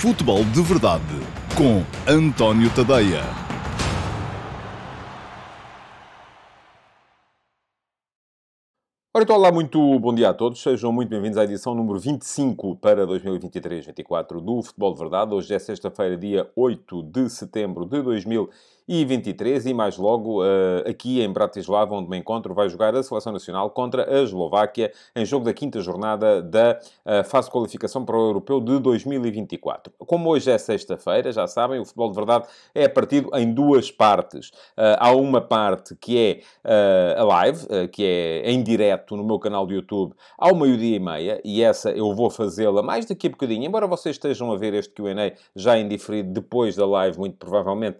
Futebol de Verdade com António Tadeia. Ora, então, olá, muito bom dia a todos. Sejam muito bem-vindos à edição número 25 para 2023-24 do Futebol de Verdade. Hoje é sexta-feira, dia 8 de setembro de 2023 e 23, e mais logo uh, aqui em Bratislava, onde me encontro, vai jogar a Seleção Nacional contra a Eslováquia em jogo da quinta jornada da uh, fase de qualificação para o Europeu de 2024. Como hoje é sexta-feira, já sabem, o futebol de verdade é partido em duas partes. Uh, há uma parte que é a live, que é em direto no meu canal de YouTube ao meio-dia e meia, e essa eu vou fazê-la mais daqui a bocadinho, embora vocês estejam a ver este Q&A já em diferido depois da live, muito provavelmente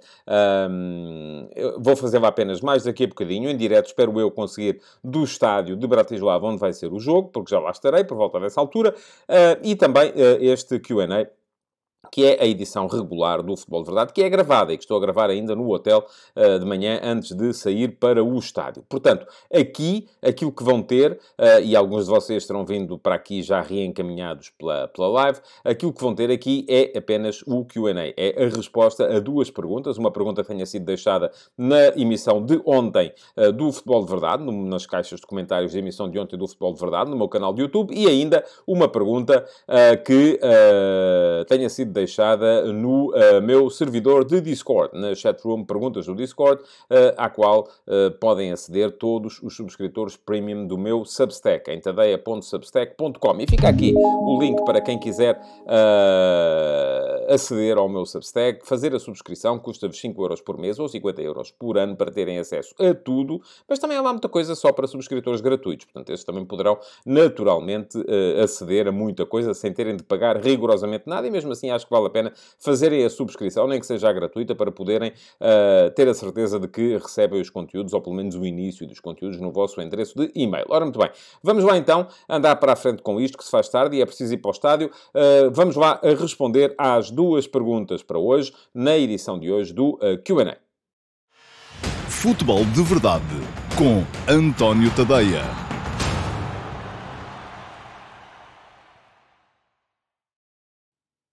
vou fazer apenas mais daqui a bocadinho, em direto, espero eu conseguir, do estádio de Bratislava, onde vai ser o jogo, porque já lá estarei por volta dessa altura, uh, e também uh, este Q&A que é a edição regular do Futebol de Verdade, que é gravada e que estou a gravar ainda no hotel uh, de manhã antes de sair para o estádio. Portanto, aqui, aquilo que vão ter, uh, e alguns de vocês terão vindo para aqui já reencaminhados pela, pela live, aquilo que vão ter aqui é apenas o QA. É a resposta a duas perguntas. Uma pergunta que tenha sido deixada na emissão de ontem uh, do Futebol de Verdade, no, nas caixas de comentários da emissão de ontem do Futebol de Verdade, no meu canal de YouTube, e ainda uma pergunta que tenha sido deixada no uh, meu servidor de Discord, na chatroom Perguntas do Discord, uh, à qual uh, podem aceder todos os subscritores premium do meu Substack, em tadeia.substack.com. E fica aqui o link para quem quiser aceder ao meu Substack, fazer a subscrição, custa-vos 5 euros por mês ou 50 euros por ano para terem acesso a tudo, mas também há lá muita coisa só para subscritores gratuitos, portanto, esses também poderão naturalmente aceder a muita coisa sem terem de pagar rigorosamente nada, e mesmo assim acho que vale a pena fazerem a subscrição, nem que seja gratuita, para poderem uh, ter a certeza de que recebem os conteúdos, ou pelo menos o início dos conteúdos, no vosso endereço de e-mail. Ora, muito bem. Vamos lá então andar para a frente com isto, que se faz tarde e é preciso ir para o estádio. Uh, vamos lá a responder às duas perguntas para hoje, na edição de hoje do uh, ah, QA. Futebol de Verdade, com António Tadeia.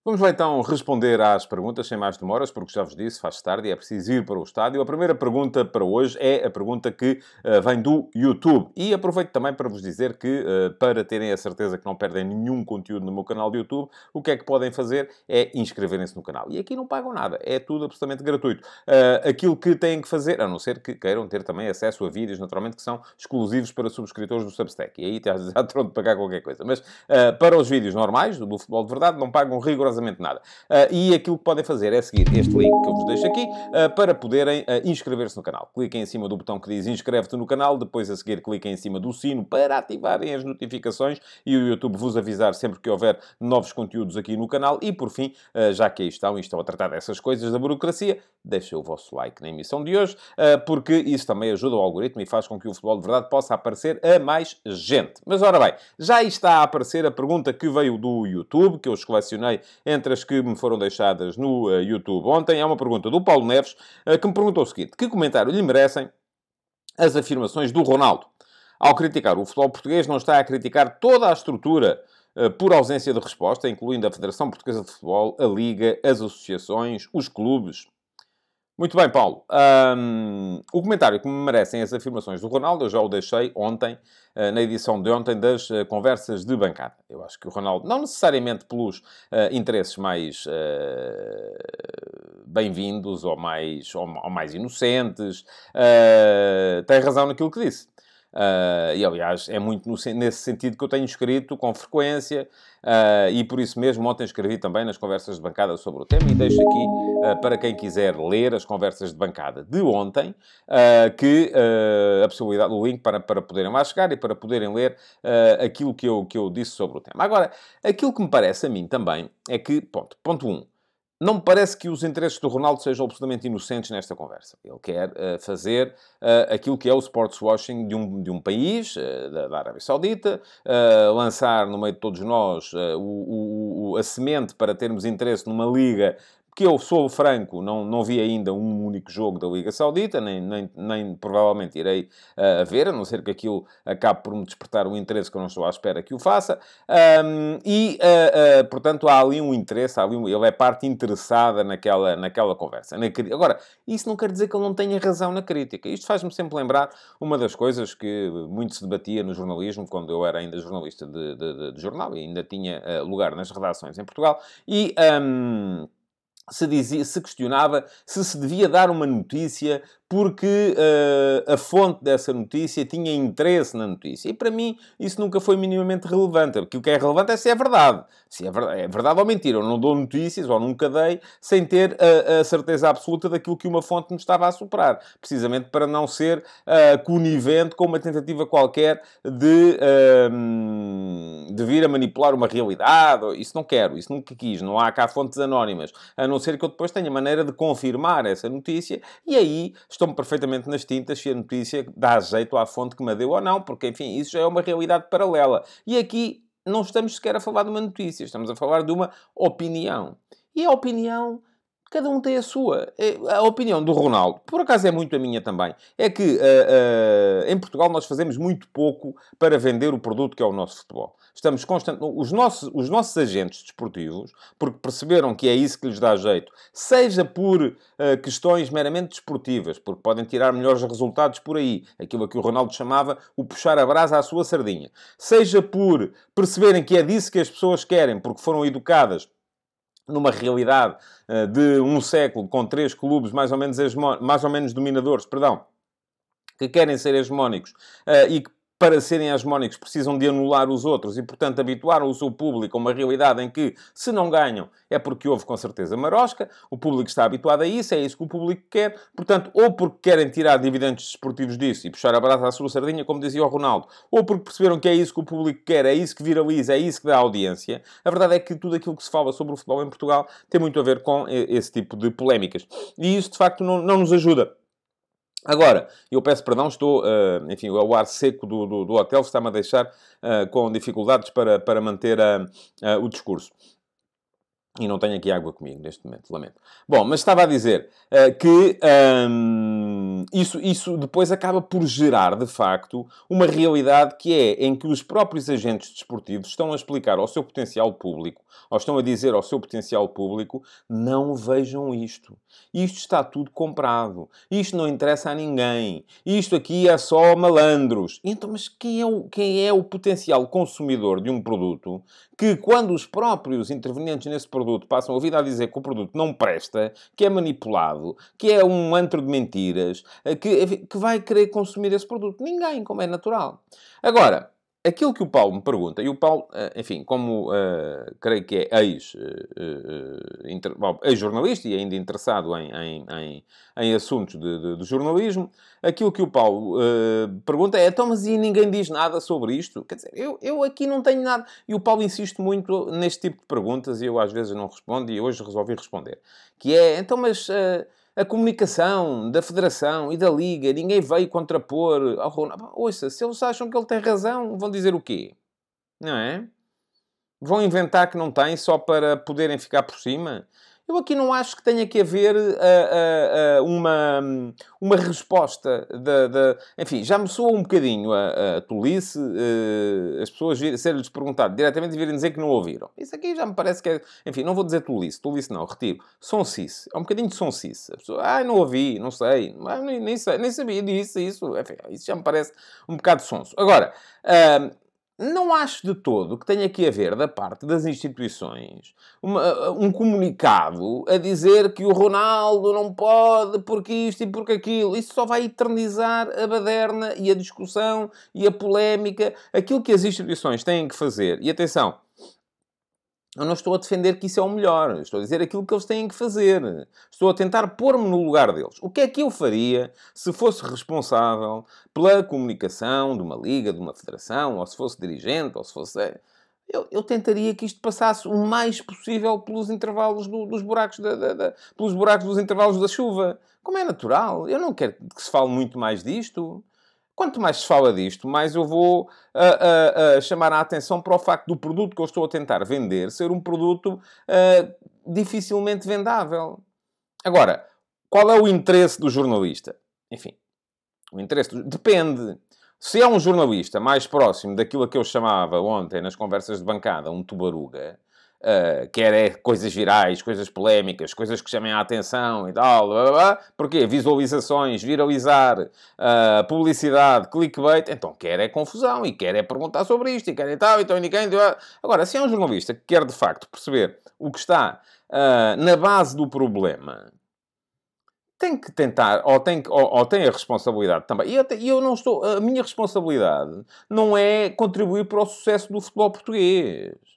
Vamos lá então responder às perguntas sem mais demoras, porque já vos disse, faz tarde e é preciso ir para o estádio. A primeira pergunta para hoje é a pergunta que uh, vem do YouTube. E aproveito também para vos dizer que, uh, para terem a certeza que não perdem nenhum conteúdo no meu canal de YouTube, o que é que podem fazer é inscreverem-se no canal. E aqui não pagam nada, é tudo absolutamente gratuito. Uh, aquilo que têm que fazer, a não ser que queiram ter também acesso a vídeos, naturalmente, que são exclusivos para subscritores do Substack. E aí já terão de pagar qualquer coisa. Mas para os vídeos normais, do futebol de verdade, não pagam rigorosamente rigorosamente nada. Uh, e aquilo que podem fazer é seguir este link que eu vos deixo aqui uh, para poderem uh, inscrever-se no canal. Cliquem em cima do botão que diz inscreve-te no canal, depois a seguir cliquem em cima do sino para ativarem as notificações e o YouTube vos avisar sempre que houver novos conteúdos aqui no canal. E por fim, já que aí estão e estão a tratar dessas coisas da burocracia, deixem o vosso like na emissão de hoje, porque isso também ajuda o algoritmo e faz com que o futebol de verdade possa aparecer a mais gente. Mas ora bem, já está a aparecer a pergunta que veio do YouTube, que eu escolacionei entre as que me foram deixadas no uh, YouTube ontem. É uma pergunta do Paulo Neves, uh, que me perguntou o seguinte: que comentário lhe merecem as afirmações do Ronaldo? Ao criticar o futebol português, não está a criticar toda a estrutura uh, por ausência de resposta, incluindo a Federação Portuguesa de Futebol, a Liga, as associações, os clubes. Muito bem, Paulo. Um, o comentário que me merecem as afirmações do Ronaldo, eu já o deixei ontem, uh, na edição de ontem das uh, conversas de bancada. Eu acho que o Ronaldo, não necessariamente pelos uh, interesses mais bem-vindos ou mais, ou, ou, mais inocentes, tem razão naquilo que disse. Uh, e aliás, é muito no, nesse sentido que eu tenho escrito com frequência, uh, e por isso mesmo ontem escrevi também nas conversas de bancada sobre o tema, e deixo aqui uh, para quem quiser ler as conversas de bancada de ontem, que a possibilidade, o link para, para poderem lá chegar e para poderem ler aquilo que eu, que eu disse sobre o tema. Agora, aquilo que me parece a mim também é que, ponto, ponto 1. Um, não me parece que os interesses do Ronaldo sejam absolutamente inocentes nesta conversa. Ele quer uh, fazer uh, aquilo que é o sports washing de um, de um país, uh, da, Arábia Saudita, lançar no meio de todos nós o, o, o, a semente para termos interesse numa liga que eu sou franco, não, não vi ainda um único jogo da Liga Saudita, nem, nem, nem provavelmente irei uh, ver, a não ser que aquilo acabe por me despertar um interesse que eu não estou à espera que o faça. Um, e, uh, uh, portanto, há ali um interesse, ali um, ele é parte interessada naquela, naquela conversa. Na, agora, isso não quer dizer que ele não tenha razão na crítica. Isto faz-me sempre lembrar uma das coisas que muito se debatia no jornalismo, quando eu era ainda jornalista de, de, de, de jornal e ainda tinha lugar nas redações em Portugal. E. Um, se, dizia, se questionava se se devia dar uma notícia porque uh, a fonte dessa notícia tinha interesse na notícia. E para mim isso nunca foi minimamente relevante. Porque o que é relevante é se é verdade. Se é verdade, é verdade ou mentira. Eu não dou notícias, ou nunca dei, sem ter a, a certeza absoluta daquilo que uma fonte me estava a soprar. Precisamente para não ser uh, conivente com uma tentativa qualquer de, uh, de vir a manipular uma realidade. Isso não quero, isso nunca quis. Não há cá fontes anónimas. A não ser que eu depois tenha maneira de confirmar essa notícia. E aí estou-me perfeitamente nas tintas se a notícia dá jeito à fonte que me deu ou não, porque, enfim, isso já é uma realidade paralela. E aqui não estamos sequer a falar de uma notícia, estamos a falar de uma opinião. E a opinião Cada um tem a sua. É, a opinião do Ronaldo, por acaso é muito a minha também, é que uh, uh, em Portugal nós fazemos muito pouco para vender o produto que é o nosso futebol. Estamos constantemente. Os nossos, os nossos agentes desportivos, porque perceberam que é isso que lhes dá jeito, seja por uh, questões meramente desportivas, porque podem tirar melhores resultados por aí, aquilo que o Ronaldo chamava o puxar a brasa à sua sardinha, seja por perceberem que é disso que as pessoas querem, porque foram educadas numa realidade uh, de um século com três clubes mais ou menos, mais ou menos dominadores, perdão, que querem ser hegemónicos uh, e que para serem hegemónicos precisam de anular os outros e, portanto, habituaram o seu público a uma realidade em que, se não ganham, é porque houve com certeza marosca, o público está habituado a isso, é isso que o público quer, portanto, ou porque querem tirar dividendos desportivos disso e puxar a brasa à sua sardinha, como dizia o Ronaldo, ou porque perceberam que é isso que o público quer, é isso que viraliza, é isso que dá audiência. A verdade é que tudo aquilo que se fala sobre o futebol em Portugal tem muito a ver com esse tipo de polémicas. E isso, de facto, não, não nos ajuda. Agora, eu peço perdão, estou, uh, enfim, o ar seco do, do, do hotel está-me a deixar uh, com dificuldades para, para manter uh, o discurso. E não tenho aqui água comigo neste momento, lamento. Bom, mas estava a dizer uh, que um, isso, isso depois acaba por gerar, de facto, uma realidade que é em que os próprios agentes desportivos estão a explicar ao seu potencial público, ou estão a dizer ao seu potencial público, não vejam isto. Isto está tudo comprado. Isto não interessa a ninguém. Isto aqui é só malandros. Então, mas quem é o, quem é o potencial consumidor de um produto que, quando os próprios intervenientes nesse produto produto, passam a vida a dizer que o produto não presta, que é manipulado, que é um antro de mentiras, eh, que, que vai querer consumir esse produto. Ninguém, como é natural. Agora, aquilo que o Paulo me pergunta, e o Paulo, eh, enfim, como uh, creio que é ex-jornalista uh, uh, e ainda interessado em, em, em, em assuntos de, de, de, jornalismo, aquilo que o Paulo pergunta é, então, mas e ninguém diz nada sobre isto? Quer dizer, eu, eu aqui não tenho nada. E o Paulo insiste muito neste tipo de perguntas e eu às vezes não respondo e hoje resolvi responder. Que é, então, mas a comunicação da Federação e da Liga, ninguém veio contrapor ao Ronaldo. Ouça, se eles acham que ele tem razão, vão dizer o quê? Não é? Vão inventar que não tem só para poderem ficar por cima? Eu aqui não acho que tenha que haver uh, uh, uh, uma, uma resposta da. Enfim, já me soa um bocadinho a, a tolice as pessoas serem-lhes perguntado diretamente e virem dizer que não ouviram. Isso aqui já me parece que é... Enfim, não vou dizer tolice. Tolice não, retiro. Sonsice. É um bocadinho de sonsice. A pessoa, ah, não ouvi, não sei. Nem, nem, sei, nem sabia disso, isso. Enfim, isso já me parece um bocado sonso. Agora... Não acho de todo que tenha que haver, da parte das instituições, uma, um comunicado a dizer que o Ronaldo não pode porque isto e porque aquilo. Isso só vai eternizar a baderna e a discussão e a polémica. Aquilo que as instituições têm que fazer. E atenção, eu não estou a defender que isso é o melhor. Estou a dizer aquilo que eles têm que fazer. Estou a tentar pôr-me no lugar deles. O que é que eu faria se fosse responsável pela comunicação de uma liga, de uma federação, ou se fosse dirigente, ou se fosse... É, eu, eu tentaria que isto passasse o mais possível pelos intervalos do, dos buracos da, da, da, pelos buracos dos intervalos da chuva. Como é natural. Eu não quero que se fale muito mais disto. Quanto mais se fala disto, mais eu vou uh, uh, chamar a atenção para o facto do produto que eu estou a tentar vender ser um produto dificilmente vendável. Agora, qual é o interesse do jornalista? Enfim, o interesse do... depende. Se é um jornalista mais próximo daquilo que eu chamava ontem nas conversas de bancada, um tubaruga, uh, quer é coisas virais, coisas polémicas, coisas que chamem a atenção e tal, blá, blá, blá. porquê? Visualizações, viralizar, uh, publicidade, clickbait, então quer é confusão e quer é perguntar sobre isto e quer é tal, então ninguém... Agora, se é um jornalista que quer de facto perceber o que está uh, na base do problema tem que tentar, ou tem, ou, ou tem a responsabilidade também. E eu, eu não estou. A minha responsabilidade não é contribuir para o sucesso do futebol português.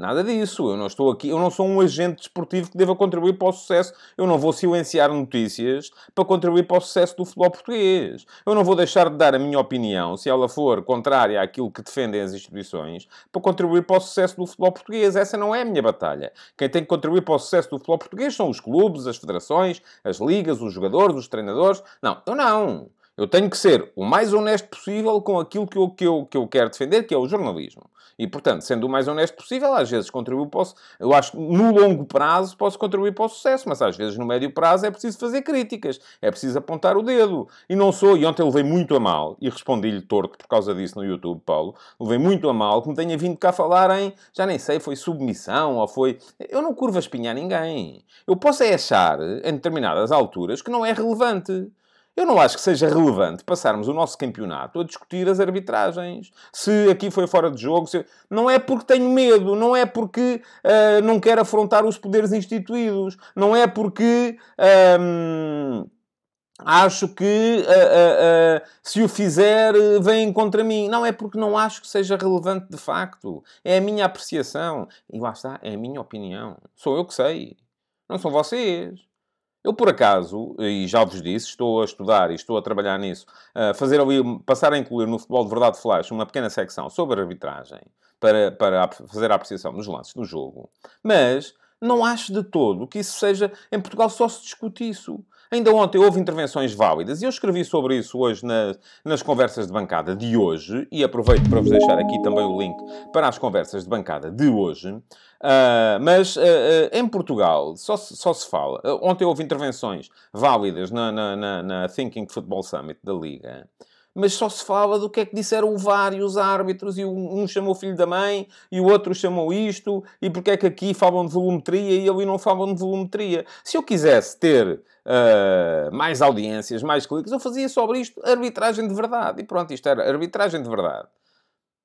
Nada disso. Eu não estou aqui, eu não sou um agente desportivo que deva contribuir para o sucesso. Eu não vou silenciar notícias para contribuir para o sucesso do futebol português. Eu não vou deixar de dar a minha opinião, se ela for contrária àquilo que defendem as instituições, para contribuir para o sucesso do futebol português. Essa não é a minha batalha. Quem tem que contribuir para o sucesso do futebol português são os clubes, as federações, as ligas, os jogadores, os treinadores. Não, eu não. Eu tenho que ser o mais honesto possível com aquilo que eu, que eu, que eu quero defender, que é o jornalismo. E, portanto, sendo o mais honesto possível, às vezes contribuo para o... Eu acho que no longo prazo posso contribuir para o sucesso, mas às vezes no médio prazo é preciso fazer críticas, é preciso apontar o dedo. E não sou, e ontem levei muito a mal, e respondi-lhe torto por causa disso no YouTube, Paulo, levei muito a mal que me tenha vindo cá falar em, já nem sei, foi submissão ou foi... Eu não curvo a espinha a ninguém. Eu posso é achar, em determinadas alturas, que não é relevante. Eu não acho que seja relevante passarmos o nosso campeonato a discutir as arbitragens. Se aqui foi fora de jogo, se... não é porque tenho medo, não é porque uh, não quero afrontar os poderes instituídos, não é porque. Um, acho que uh, uh, uh, se o fizer vem contra mim. Não, é porque não acho que seja relevante de facto. É a minha apreciação. E lá está, é a minha opinião. Sou eu que sei. Não são vocês. Eu, por acaso, e já vos disse, estou a estudar e estou a trabalhar nisso, a fazer ali, passar a incluir no Futebol de Verdade Flash uma pequena secção sobre arbitragem, para, para fazer a apreciação dos lances do jogo. Mas não acho de todo que isso seja... Em Portugal só se discute isso. Ainda ontem houve intervenções válidas e eu escrevi sobre isso hoje na, nas conversas de bancada de hoje e aproveito para vos deixar aqui também o link para as conversas de bancada de hoje. Uh, mas uh, uh, em Portugal só se, só se fala. ontem houve intervenções válidas na, na, na, na Thinking Football Summit da Liga mas só se fala do que é que disseram vários árbitros e um chamou filho da mãe e o outro chamou isto e porque é que aqui falam de volumetria e ali não falam de volumetria. Se eu quisesse ter uh, mais audiências, mais cliques, eu fazia sobre isto arbitragem de verdade. E pronto, isto era arbitragem de verdade.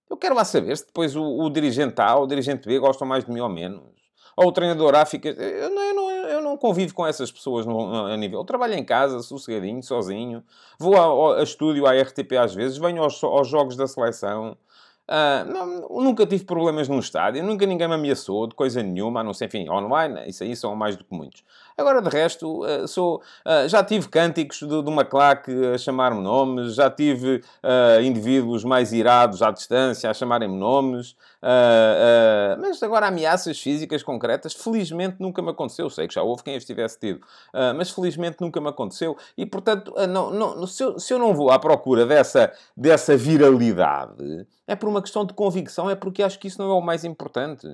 Eu quero lá saber se depois o, o dirigente A ou o dirigente B gostam mais de mim ou menos. Ou o treinador A fica... Eu não, eu não, eu não convivo com essas pessoas no, no, a nível. Eu trabalho em casa, sossegadinho, sozinho. Vou ao, a estúdio, à RTP às vezes, venho aos, aos jogos da seleção. Uh, não, nunca tive problemas num estádio, nunca ninguém me ameaçou de coisa nenhuma, a não ser, enfim, online, isso aí são mais do que muitos. Agora, de resto, uh, sou, uh, já tive cânticos de, de uma claque a chamar-me nomes, já tive indivíduos mais irados à distância a chamarem-me nomes, mas agora ameaças físicas concretas, felizmente nunca me aconteceu. Sei que já houve quem as tivesse tido, mas felizmente nunca me aconteceu. E, portanto, não, não, se, eu, se eu não vou à procura dessa, dessa viralidade, é por uma questão de convicção, é porque acho que isso não é o mais importante.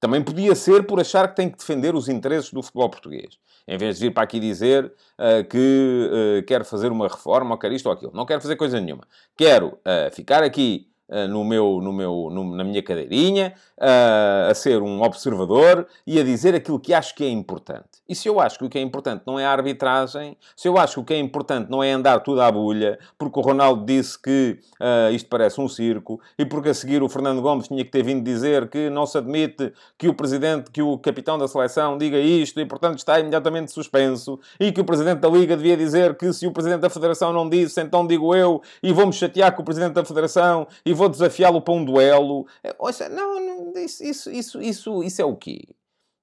Também podia ser por achar que tem que defender os interesses do futebol português. Em vez de vir para aqui dizer uh, que uh, quer fazer uma reforma ou quer isto ou aquilo. Não quero fazer coisa nenhuma. Quero uh, ficar aqui eh, no meu, no meu, no, na minha cadeirinha, uh, a ser um observador e a dizer aquilo que acho que é importante. E se eu acho que o que é importante não é a arbitragem, se eu acho que o que é importante não é andar tudo à bulha, porque o Ronaldo disse que uh, isto parece um circo, e porque a seguir o Fernando Gomes tinha que ter vindo dizer que não se admite que o presidente, que o capitão da seleção diga isto, e portanto está imediatamente suspenso, e que o presidente da Liga devia dizer que se o presidente da Federação não disse, então digo eu, e vou-me chatear com o presidente da Federação, e vou desafiá-lo para um duelo. É, ouça, não, não isso, isso, isso, isso, isso é o quê?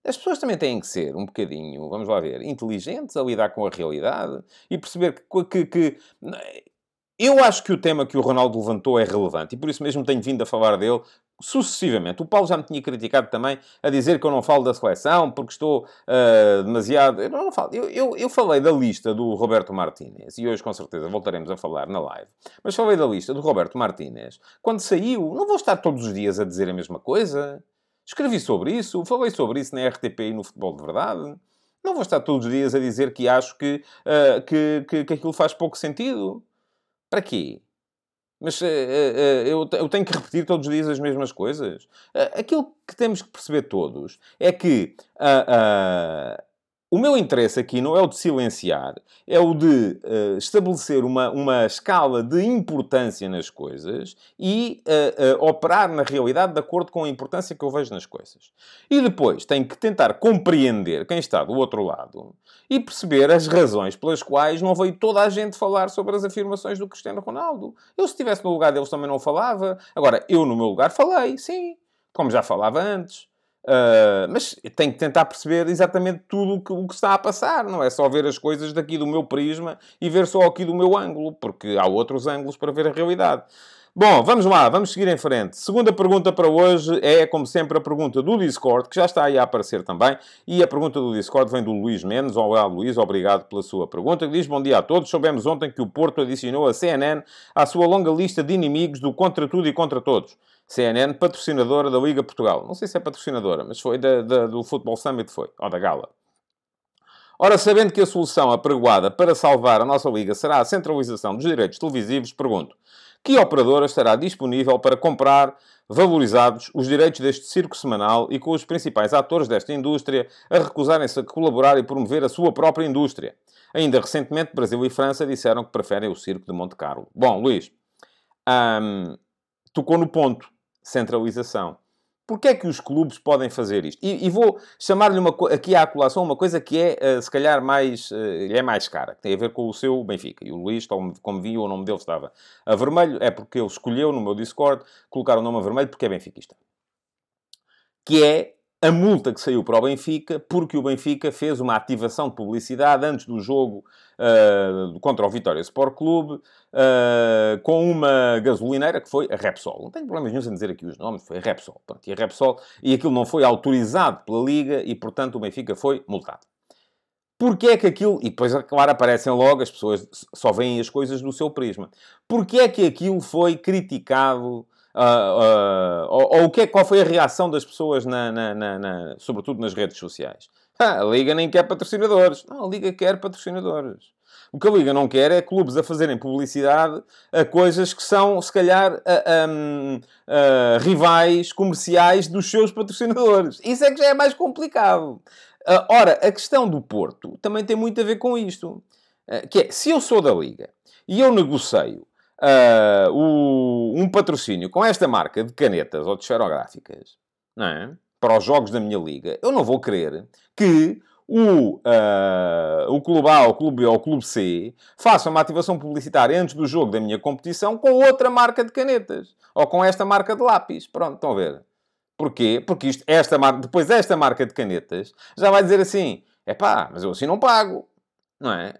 As pessoas também têm que ser um bocadinho, vamos lá ver, inteligentes a lidar com a realidade e perceber que, que, que eu acho que o tema que o Ronaldo levantou é relevante e por isso mesmo tenho vindo a falar dele sucessivamente. O Paulo já me tinha criticado também a dizer que eu não falo da seleção porque estou uh, demasiado. Eu não falo. Eu, eu, eu, falei da lista do Roberto Martínez e hoje com certeza voltaremos a falar na live. Mas falei da lista do Roberto Martínez quando saiu. Não vou estar todos os dias a dizer a mesma coisa. Escrevi sobre isso, falei sobre isso na RTP e no Futebol de Verdade. Não vou estar todos os dias a dizer que acho que, uh, que, que, que aquilo faz pouco sentido. Para quê? Mas uh, uh, eu, tenho que repetir todos os dias as mesmas coisas. Uh, aquilo que temos que perceber todos é que o meu interesse aqui não é o de silenciar, é o de uh, estabelecer uma, uma escala de importância nas coisas e uh, uh, operar na realidade de acordo com a importância que eu vejo nas coisas. E depois tenho que tentar compreender quem está do outro lado e perceber as razões pelas quais não veio toda a gente falar sobre as afirmações do Cristiano Ronaldo. Eu, se estivesse no lugar deles, também não falava. Agora, eu, no meu lugar, falei, sim, como já falava antes. Uh, mas tenho que tentar perceber exatamente tudo o que, o que, está a passar, não é só ver as coisas daqui do meu prisma e ver só aqui do meu ângulo, porque há outros ângulos para ver a realidade. Bom, vamos lá, vamos seguir em frente. Segunda pergunta para hoje é, como sempre, a pergunta do Discord, que já está aí a aparecer também. E a pergunta do Discord vem do Luís Mendes. Olá, Luís, obrigado pela sua pergunta. Que diz: Bom dia a todos. Soubemos ontem que o Porto adicionou a CNN à sua longa lista de inimigos do contra tudo e contra todos. CNN, patrocinadora da Liga Portugal. Não sei se é patrocinadora, mas foi da, da, do Football Summit, foi, ou da Gala. Ora, sabendo que a solução apregoada para salvar a nossa Liga será a centralização dos direitos televisivos, pergunto, que operadora estará disponível para comprar valorizados os direitos deste circo semanal e com os principais atores desta indústria a recusarem-se a colaborar e promover a sua própria indústria? Ainda recentemente, Brasil e França disseram que preferem o circo de Monte Carlo. Bom, Luís, hum, tocou no ponto centralização. Porquê é que os clubes podem fazer isto? E, e vou chamar-lhe aqui à colação uma coisa que é, uh, se calhar, mais, uh, é mais cara, que tem a ver com o seu Benfica. E o Luís, como viu, o nome dele estava a vermelho, é porque ele escolheu no meu Discord colocar o nome a vermelho porque é benfiquista. Que é a multa que saiu para o Benfica, porque o Benfica fez uma ativação de publicidade antes do jogo uh, contra o Vitória Sport Clube, uh, com uma gasolineira que foi a Repsol. Não tenho problemas nenhum em dizer aqui os nomes, foi a Repsol. Pronto, e a Repsol, e aquilo não foi autorizado pela Liga e, portanto, o Benfica foi multado. Porquê é que aquilo... E depois, claro, aparecem logo, as pessoas só veem as coisas do seu prisma. Porquê é que aquilo foi criticado Uh, ou, ou, o que é, qual foi a reação das pessoas, na, na, na, na sobretudo nas redes sociais? Ah, a Liga nem quer patrocinadores. Não, a Liga quer patrocinadores. O que a Liga não quer é clubes a fazerem publicidade a coisas que são, se calhar, a, rivais comerciais dos seus patrocinadores. Isso é que já é mais complicado. Uh, ora, a questão do Porto também tem muito a ver com isto. que é, se eu sou da Liga e eu negocio uh, o, um patrocínio com esta marca de canetas ou de esferográficas, não é? Para os jogos da minha liga, eu não vou querer que o, uh, o Clube A, o Clube B ou o Clube C façam uma ativação publicitária antes do jogo da minha competição com outra marca de canetas. Ou com esta marca de lápis. Pronto, estão a ver? Porquê? Porque isto, esta marca, depois esta marca de canetas já vai dizer assim: é pá, mas eu assim não pago. Não é?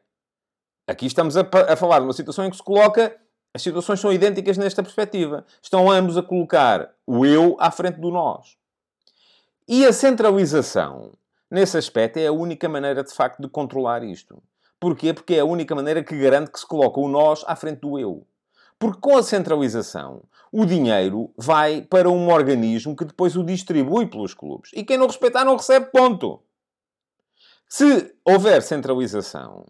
Aqui estamos a, a falar de uma situação em que se coloca as situações são idênticas nesta perspectiva. Estão ambos a colocar o eu à frente do nós. E a centralização, nesse aspecto, é a única maneira, de facto, de controlar isto. Porquê? Porque é a única maneira que garante que se coloca o nós à frente do eu. Porque com a centralização, o dinheiro vai para um organismo que depois o distribui pelos clubes. E quem não respeitar não recebe ponto. Se houver centralização,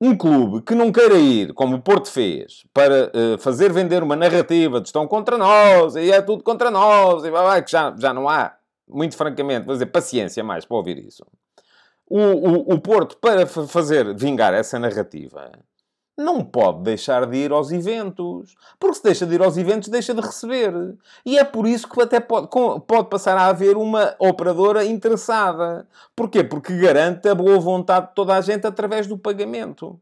um clube que não queira ir, como o Porto fez, para uh, fazer vender uma narrativa de estão contra nós, e é tudo contra nós, e vai, que já, já não há, muito francamente, vou dizer, paciência mais para ouvir isso. O, o, o Porto, para fazer vingar essa narrativa, não pode deixar de ir aos eventos. Porque se deixa de ir aos eventos, deixa de receber. E é por isso que até pode, pode passar a haver uma operadora interessada. Porquê? Porque garante a boa vontade de toda a gente através do pagamento.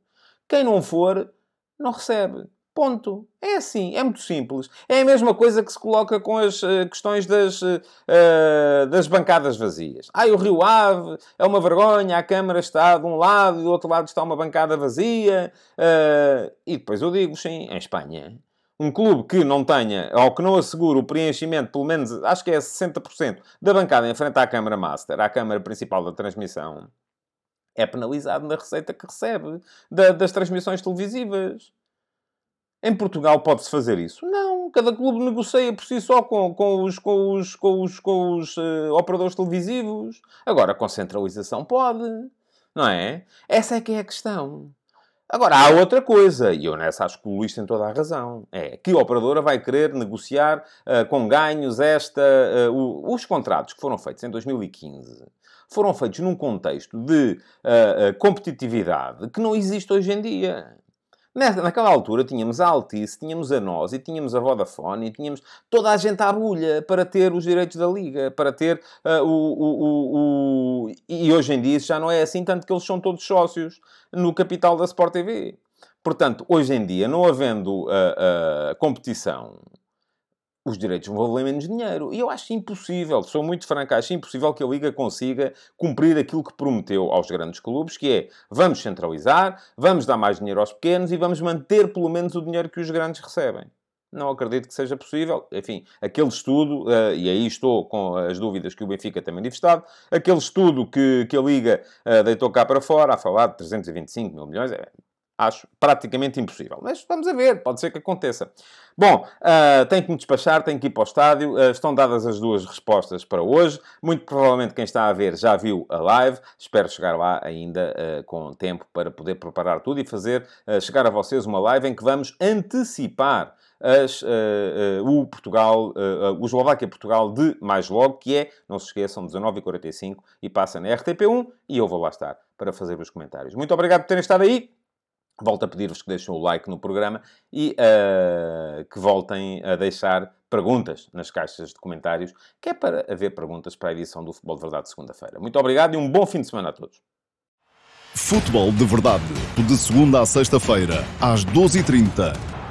Quem não for, não recebe. Ponto. É assim, é muito simples. É a mesma coisa que se coloca com as uh, questões das, uh, das bancadas vazias. Ai, o Rio Ave é uma vergonha, a Câmara está de um lado e do outro lado está uma bancada vazia. E depois eu digo, sim, em Espanha, Um clube que não tenha, ou que não assegure o preenchimento, pelo menos, acho que é 60% da bancada em frente à Câmara Master, à Câmara Principal da Transmissão, é penalizado na receita que recebe da, das transmissões televisivas. Em Portugal pode-se fazer isso? Não. Cada clube negocia por si só com, com os, com os, com os, com os uh, operadores televisivos. Agora, com centralização pode. Não é? Essa é que é a questão. Agora, há outra coisa, e eu nessa acho que o Luís tem toda a razão, é que operadora vai querer negociar uh, com ganhos esta... Uh, o, os contratos que foram feitos em 2015 foram feitos num contexto de competitividade que não existe hoje em dia. Naquela altura tínhamos a Altice, tínhamos a nós e tínhamos a Vodafone e tínhamos toda a gente à bulha para ter os direitos da Liga, para ter uh, o, o, o, o, E hoje em dia isso já não é assim, tanto que eles são todos sócios no capital da Sport TV. Portanto, hoje em dia, não havendo uh, uh, competição os direitos vão valer menos dinheiro. E eu acho impossível, sou muito franco, acho impossível que a Liga consiga cumprir aquilo que prometeu aos grandes clubes, que é vamos centralizar, vamos dar mais dinheiro aos pequenos e vamos manter pelo menos o dinheiro que os grandes recebem. Não acredito que seja possível. Enfim, aquele estudo, uh, e aí estou com as dúvidas que o Benfica tem manifestado, aquele estudo que, que a Liga uh, deitou cá para fora, a falar de 325 mil milhões, é, Acho praticamente impossível. Mas vamos a ver, pode ser que aconteça. Bom, uh, tenho que me despachar, tenho que ir para o estádio. Uh, estão dadas as duas respostas para hoje. Muito provavelmente quem está a ver já viu a live. Espero chegar lá ainda uh, com tempo para poder preparar tudo e fazer chegar a vocês uma live em que vamos antecipar as, uh, uh, o Portugal, uh, o Eslováquia-Portugal de mais logo, que é, não se esqueçam, 19h45 e passa na RTP1 e eu vou lá estar para fazer os comentários. Muito obrigado por terem estado aí. Volto a pedir-vos que deixem o like no programa e uh, que voltem a deixar perguntas nas caixas de comentários, que é para haver perguntas para a edição do Futebol de Verdade segunda-feira. Muito obrigado e um bom fim de semana a todos. Futebol de Verdade, de segunda a sexta-feira, às 12h30